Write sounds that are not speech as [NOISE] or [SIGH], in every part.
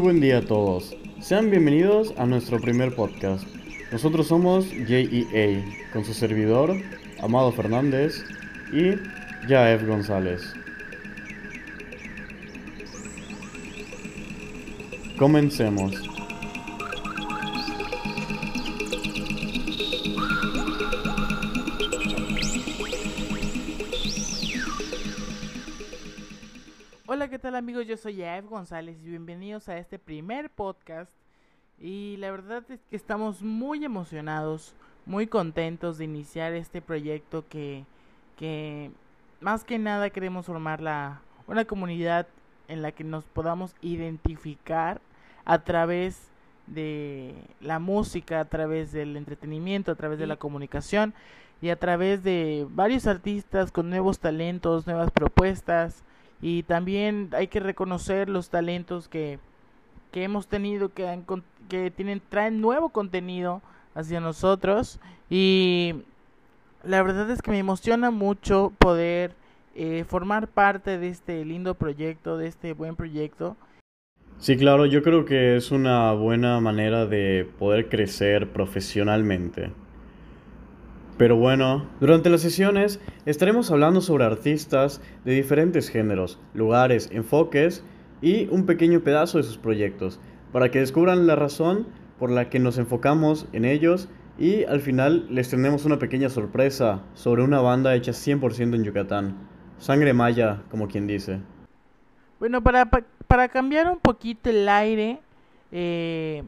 Buen día a todos. Sean bienvenidos a nuestro primer podcast. Nosotros somos JEA, con su servidor, Amado Fernández y Jaef González. Comencemos. Amigos? Yo soy Jaef González y bienvenidos a este primer podcast. Y la verdad es que estamos muy emocionados, muy contentos de iniciar este proyecto que, que más que nada queremos formar la, una comunidad en la que nos podamos identificar a través de la música, a través del entretenimiento, a través de la comunicación y a través de varios artistas con nuevos talentos, nuevas propuestas y también hay que reconocer los talentos que, que hemos tenido que, que tienen traen nuevo contenido hacia nosotros y la verdad es que me emociona mucho poder eh, formar parte de este lindo proyecto, de este buen proyecto. Sí, claro, yo creo que es una buena manera de poder crecer profesionalmente. Pero bueno, durante las sesiones estaremos hablando sobre artistas de diferentes géneros, lugares, enfoques y un pequeño pedazo de sus proyectos, para que descubran la razón por la que nos enfocamos en ellos y al final les tendremos una pequeña sorpresa sobre una banda hecha 100% en Yucatán. Sangre maya, como quien dice. Bueno, para, para cambiar un poquito el aire, eh,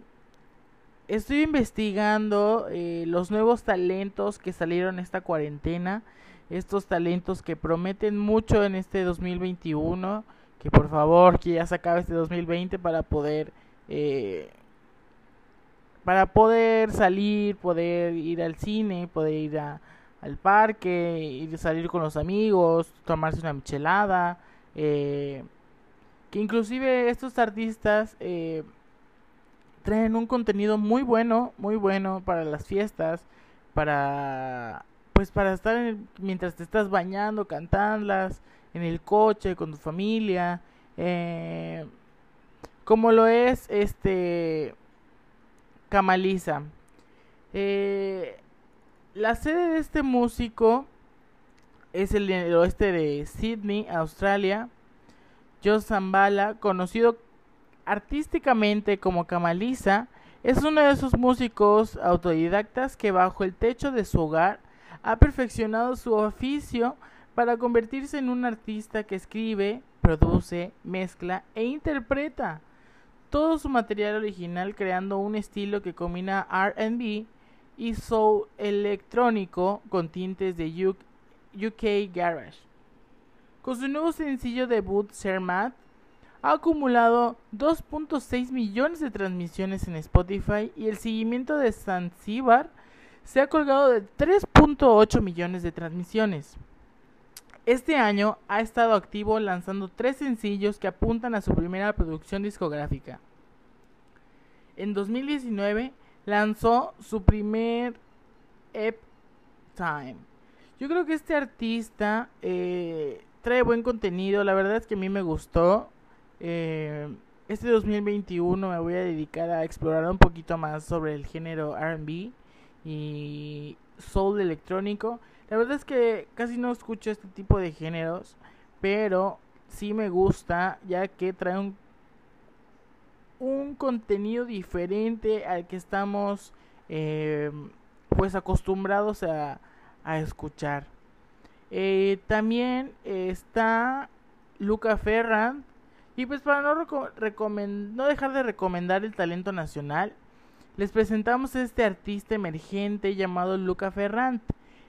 estoy investigando eh, los nuevos talentos que salieron esta cuarentena. Estos talentos que prometen mucho en este 2021. Que por favor, que ya se acabe este 2020 para poder... Eh, para poder salir, poder ir al cine, poder ir al parque, ir salir con los amigos, tomarse una michelada. Eh, que inclusive estos artistas eh, traen un contenido muy bueno, muy bueno para las fiestas, para pues para estar mientras te estás bañando, cantándolas, en el coche, con tu familia, eh, como lo es este Kamaliza. Eh, la sede de este músico es el, el oeste de Sydney, Australia. Joe Zambala, conocido artísticamente como Kamaliza, es uno de esos músicos autodidactas que bajo el techo de su hogar ha perfeccionado su oficio para convertirse en un artista que escribe, produce, mezcla e interpreta todo su material original creando un estilo que combina RB y soul electrónico con tintes de UK Garage. Con su nuevo sencillo debut, Sermat, ha acumulado 2.6 millones de transmisiones en Spotify y el seguimiento de Zanzibar se ha colgado de 3.8 millones de transmisiones. Este año ha estado activo lanzando tres sencillos que apuntan a su primera producción discográfica. En 2019 lanzó su primer EP Time. Yo creo que este artista eh, trae buen contenido, la verdad es que a mí me gustó. Eh, este 2021 me voy a dedicar a explorar un poquito más sobre el género RB y soul electrónico. La verdad es que casi no escucho este tipo de géneros, pero sí me gusta ya que trae un, un contenido diferente al que estamos eh, pues acostumbrados a, a escuchar. Eh, también está Luca Ferrand y pues para no, dejar de recomendar el talento nacional, les presentamos a este artista emergente llamado Luca Ferrant.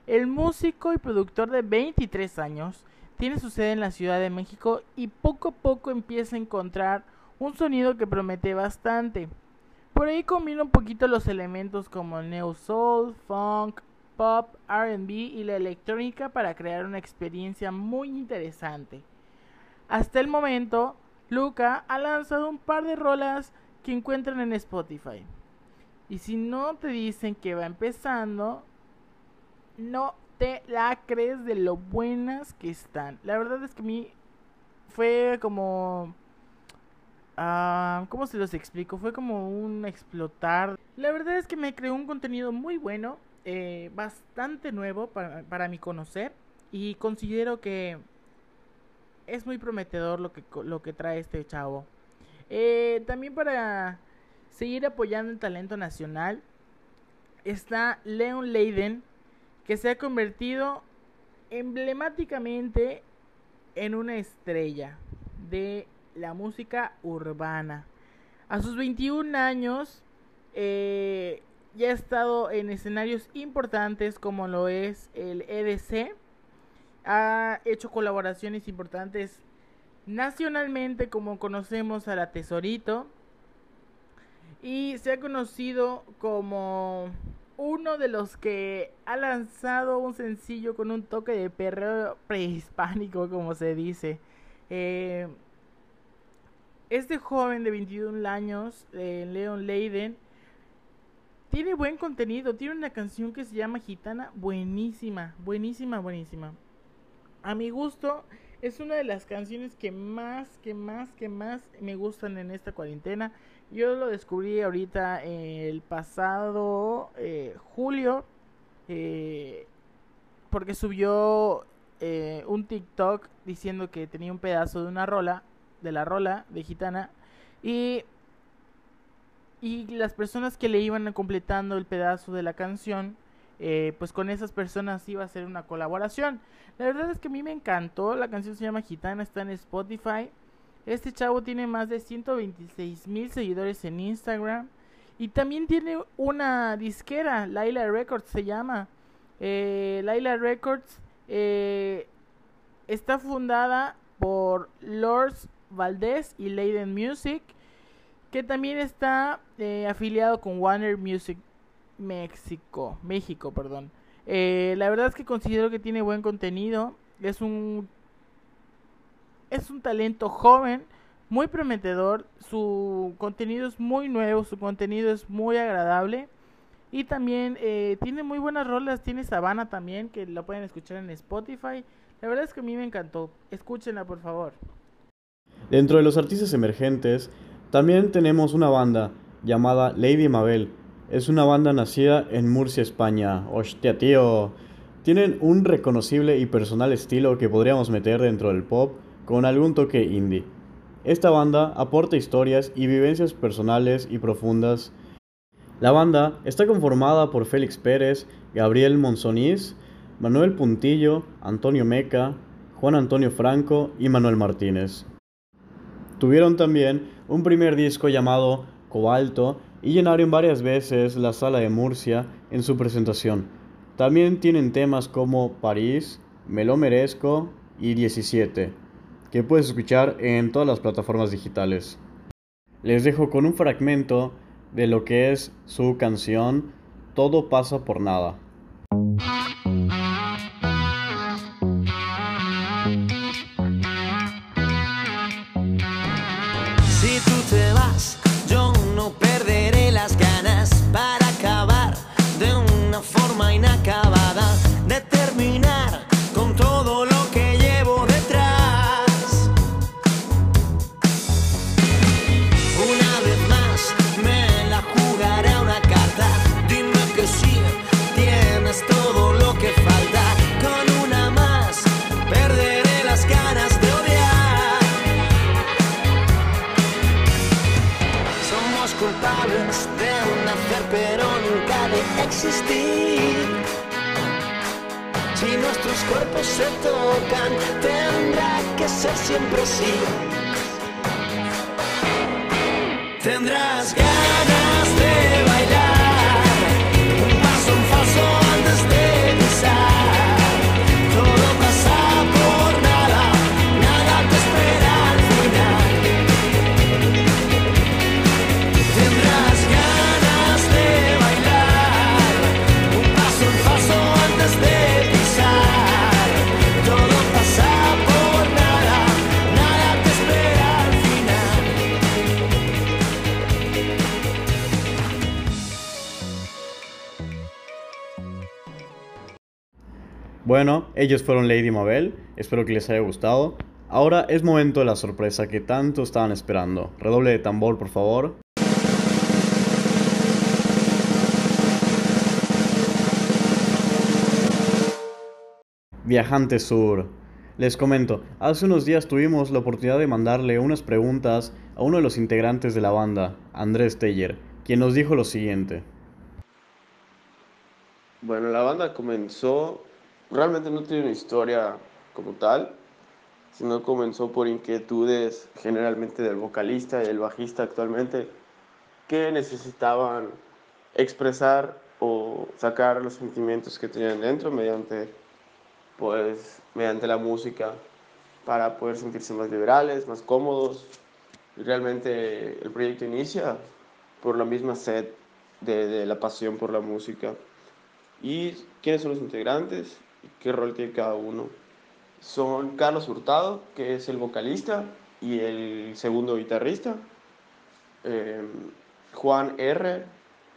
El músico y productor de 23 años tiene su sede en la Ciudad de México y poco a poco empieza a encontrar un sonido que promete bastante. Por ahí combina un poquito los elementos como neo soul, funk, pop, RB y la electrónica para crear una experiencia muy interesante. Hasta el momento, Luca ha lanzado un par de rolas que encuentran en Spotify. Y si no te dicen que va empezando, no te la crees de lo buenas que están. La verdad es que a mí fue como Ah, ¿Cómo se los explico? Fue como un explotar. La verdad es que me creó un contenido muy bueno, eh, bastante nuevo para, para mi conocer. Y considero que es muy prometedor lo que, lo que trae este chavo. Eh, también para seguir apoyando el talento nacional está Leon Leiden, que se ha convertido emblemáticamente en una estrella de la música urbana. A sus 21 años eh, ya ha estado en escenarios importantes como lo es el EDC. Ha hecho colaboraciones importantes nacionalmente como conocemos a la Tesorito. Y se ha conocido como uno de los que ha lanzado un sencillo con un toque de perro prehispánico, como se dice. Eh, este joven de 21 años, eh, Leon Leiden, tiene buen contenido. Tiene una canción que se llama Gitana, buenísima, buenísima, buenísima. A mi gusto, es una de las canciones que más, que más, que más me gustan en esta cuarentena. Yo lo descubrí ahorita el pasado eh, julio, eh, porque subió eh, un TikTok diciendo que tenía un pedazo de una rola de la rola de Gitana y y las personas que le iban completando el pedazo de la canción eh, pues con esas personas iba a ser una colaboración. La verdad es que a mí me encantó la canción se llama Gitana está en Spotify. Este chavo tiene más de 126 mil seguidores en Instagram y también tiene una disquera Laila Records se llama. Eh, Laila Records eh, está fundada por Lords Valdés y Leiden Music, que también está eh, afiliado con Warner Music México, México, perdón. Eh, la verdad es que considero que tiene buen contenido, es un es un talento joven, muy prometedor, su contenido es muy nuevo, su contenido es muy agradable y también eh, tiene muy buenas rolas, tiene Sabana también que la pueden escuchar en Spotify. La verdad es que a mí me encantó, escúchenla por favor. Dentro de los artistas emergentes, también tenemos una banda llamada Lady Mabel. Es una banda nacida en Murcia, España. Hostia, tío. Tienen un reconocible y personal estilo que podríamos meter dentro del pop con algún toque indie. Esta banda aporta historias y vivencias personales y profundas. La banda está conformada por Félix Pérez, Gabriel Monzonís, Manuel Puntillo, Antonio Meca, Juan Antonio Franco y Manuel Martínez. Tuvieron también un primer disco llamado Cobalto y llenaron varias veces la sala de Murcia en su presentación. También tienen temas como París, Me lo merezco y 17, que puedes escuchar en todas las plataformas digitales. Les dejo con un fragmento de lo que es su canción Todo pasa por nada. Bueno, ellos fueron Lady Mabel, espero que les haya gustado. Ahora es momento de la sorpresa que tanto estaban esperando. Redoble de tambor, por favor. Viajante Sur. Les comento, hace unos días tuvimos la oportunidad de mandarle unas preguntas a uno de los integrantes de la banda, Andrés Teller, quien nos dijo lo siguiente. Bueno, la banda comenzó, realmente no tiene una historia como tal, sino comenzó por inquietudes generalmente del vocalista y del bajista actualmente, que necesitaban expresar o sacar los sentimientos que tenían dentro mediante pues mediante la música para poder sentirse más liberales, más cómodos. Y realmente el proyecto inicia por la misma sed de, de, la pasión por la música. ¿Y quiénes son los integrantes? ¿Qué rol tiene cada uno? Son Carlos Hurtado, que es el vocalista y el segundo guitarrista. Eh, Juan R.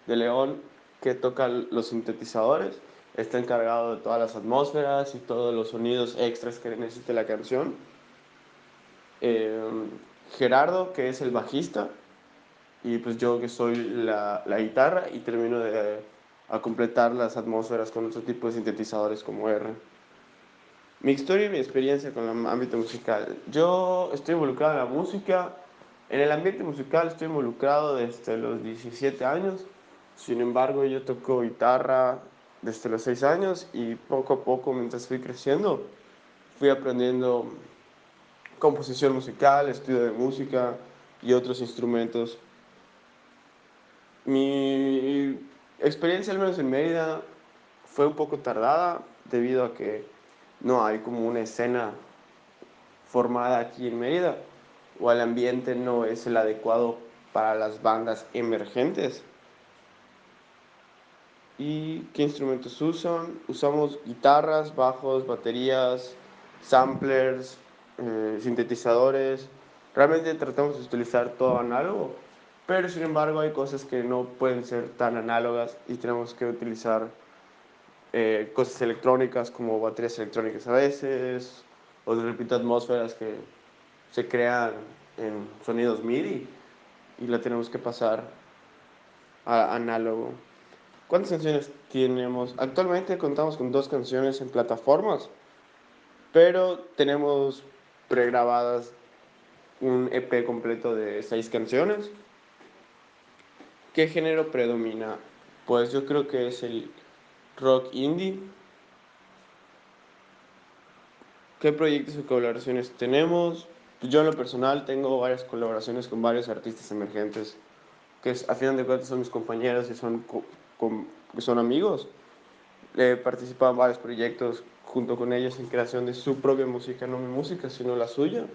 de León, que toca los sintetizadores está encargado de todas las atmósferas y todos los sonidos extras que necesite la canción. Eh, Gerardo, que es el bajista, y pues yo que soy la, la guitarra y termino de a completar las atmósferas con otro tipo de sintetizadores como R. Mi historia y mi experiencia con el ámbito musical. Yo estoy involucrado en la música. En el ambiente musical estoy involucrado desde los 17 años. Sin embargo, yo toco guitarra, desde los seis años y poco a poco mientras fui creciendo fui aprendiendo composición musical, estudio de música y otros instrumentos. Mi experiencia al menos en Mérida fue un poco tardada debido a que no hay como una escena formada aquí en Mérida o el ambiente no es el adecuado para las bandas emergentes. ¿Y qué instrumentos usan? Usamos guitarras, bajos, baterías, samplers, eh, sintetizadores. Realmente tratamos de utilizar todo análogo, pero sin embargo hay cosas que no pueden ser tan análogas y tenemos que utilizar eh, cosas electrónicas como baterías electrónicas a veces, o repito, atmósferas que se crean en sonidos MIDI y la tenemos que pasar a análogo. ¿Cuántas canciones tenemos? Actualmente contamos con dos canciones en plataformas, pero tenemos pregrabadas un EP completo de seis canciones. ¿Qué género predomina? Pues yo creo que es el rock indie. ¿Qué proyectos y colaboraciones tenemos? Yo en lo personal tengo varias colaboraciones con varios artistas emergentes, que a final de cuentas son mis compañeros y son con, son amigos. He participado en varios proyectos junto con ellos en creación de su propia música, no mi música, sino la suya.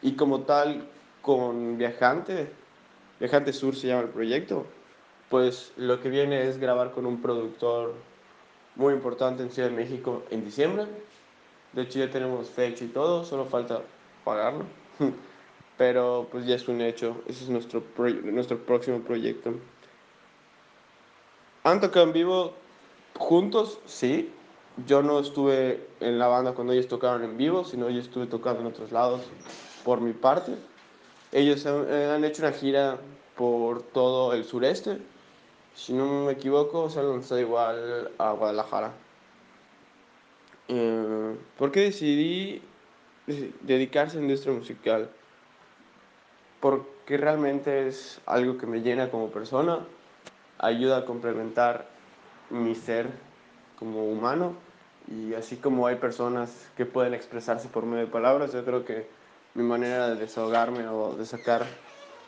Y como tal, con Viajante, Viajante Sur se llama el proyecto, pues lo que viene es grabar con un productor muy importante en Ciudad de México en diciembre. De hecho ya tenemos fecha y todo, solo falta pagarlo. [LAUGHS] Pero pues ya es un hecho, ese es nuestro, nuestro próximo proyecto. ¿Han tocado en vivo juntos? Sí. Yo no estuve en la banda cuando ellos tocaron en vivo, sino yo estuve tocando en otros lados por mi parte. Ellos han, eh, hecho una gira por todo el sureste. Si no me equivoco, se han lanzado igual a Guadalajara. Eh, ¿Por qué decidí dedicarse a la industria musical? Porque realmente es algo que me llena como persona ayuda a complementar mi ser como humano y así como hay personas que pueden expresarse por medio de palabras, yo creo que mi manera de desahogarme o de sacar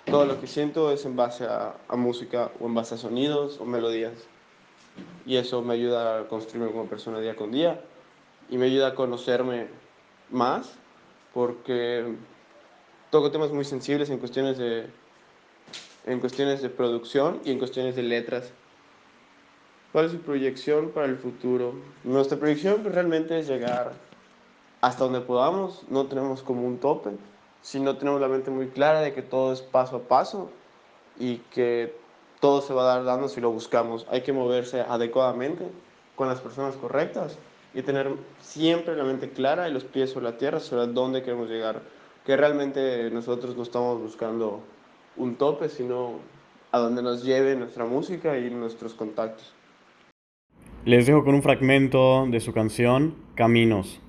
todo lo que siento es en base a, a música o en base a sonidos o melodías. Y eso me ayuda a construirme como persona día con día y me ayuda a conocerme más porque toco temas muy sensibles en cuestiones de en cuestiones de producción y en cuestiones de letras. ¿Cuál es su proyección para el futuro? Nuestra proyección realmente es llegar hasta donde podamos, no tenemos como un tope, sino tenemos la mente muy clara de que todo es paso a paso y que todo se va a dar dando si lo buscamos. Hay que moverse adecuadamente con las personas correctas y tener siempre la mente clara y los pies sobre la tierra sobre dónde queremos llegar. Que realmente nosotros no estamos buscando un tope, sino a donde nos lleve nuestra música y nuestros contactos. Les dejo con un fragmento de su canción Caminos.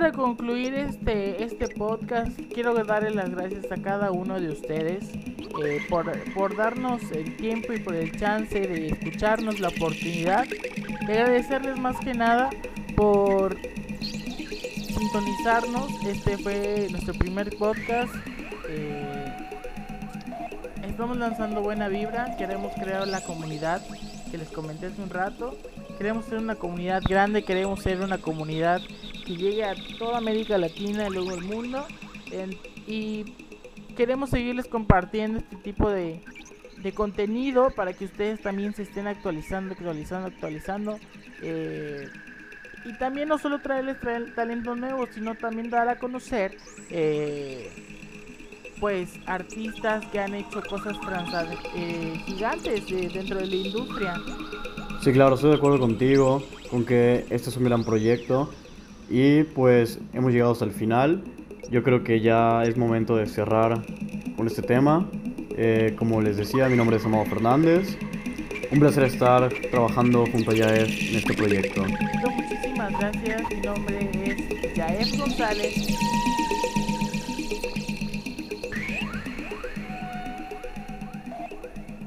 Para concluir este, este podcast, quiero darle las gracias a cada uno de ustedes eh, por, por darnos el tiempo y por el chance de escucharnos, la oportunidad. De agradecerles más que nada por sintonizarnos. Este fue nuestro primer podcast. Eh, estamos lanzando buena vibra. Queremos crear la comunidad que les comenté hace un rato. queremos ser una comunidad grande, queremos ser una comunidad que llegue a toda América Latina y luego el mundo. y queremos seguirles compartiendo este tipo de, de contenido para que ustedes también se estén actualizando, actualizando, actualizando. Eh, y también no solo traerles traer talentos nuevos, sino también dar a conocer eh, pues artistas que han hecho cosas eh, gigantes dentro de la industria. Sí, claro, estoy de acuerdo contigo, con que este es un gran proyecto y pues hemos llegado hasta el final. Yo creo que ya es momento de cerrar con este tema. Eh, como les decía, mi nombre es Amado Fernández. Un placer estar trabajando junto a Yael en este proyecto. Muchísimas gracias. Mi nombre es Yael González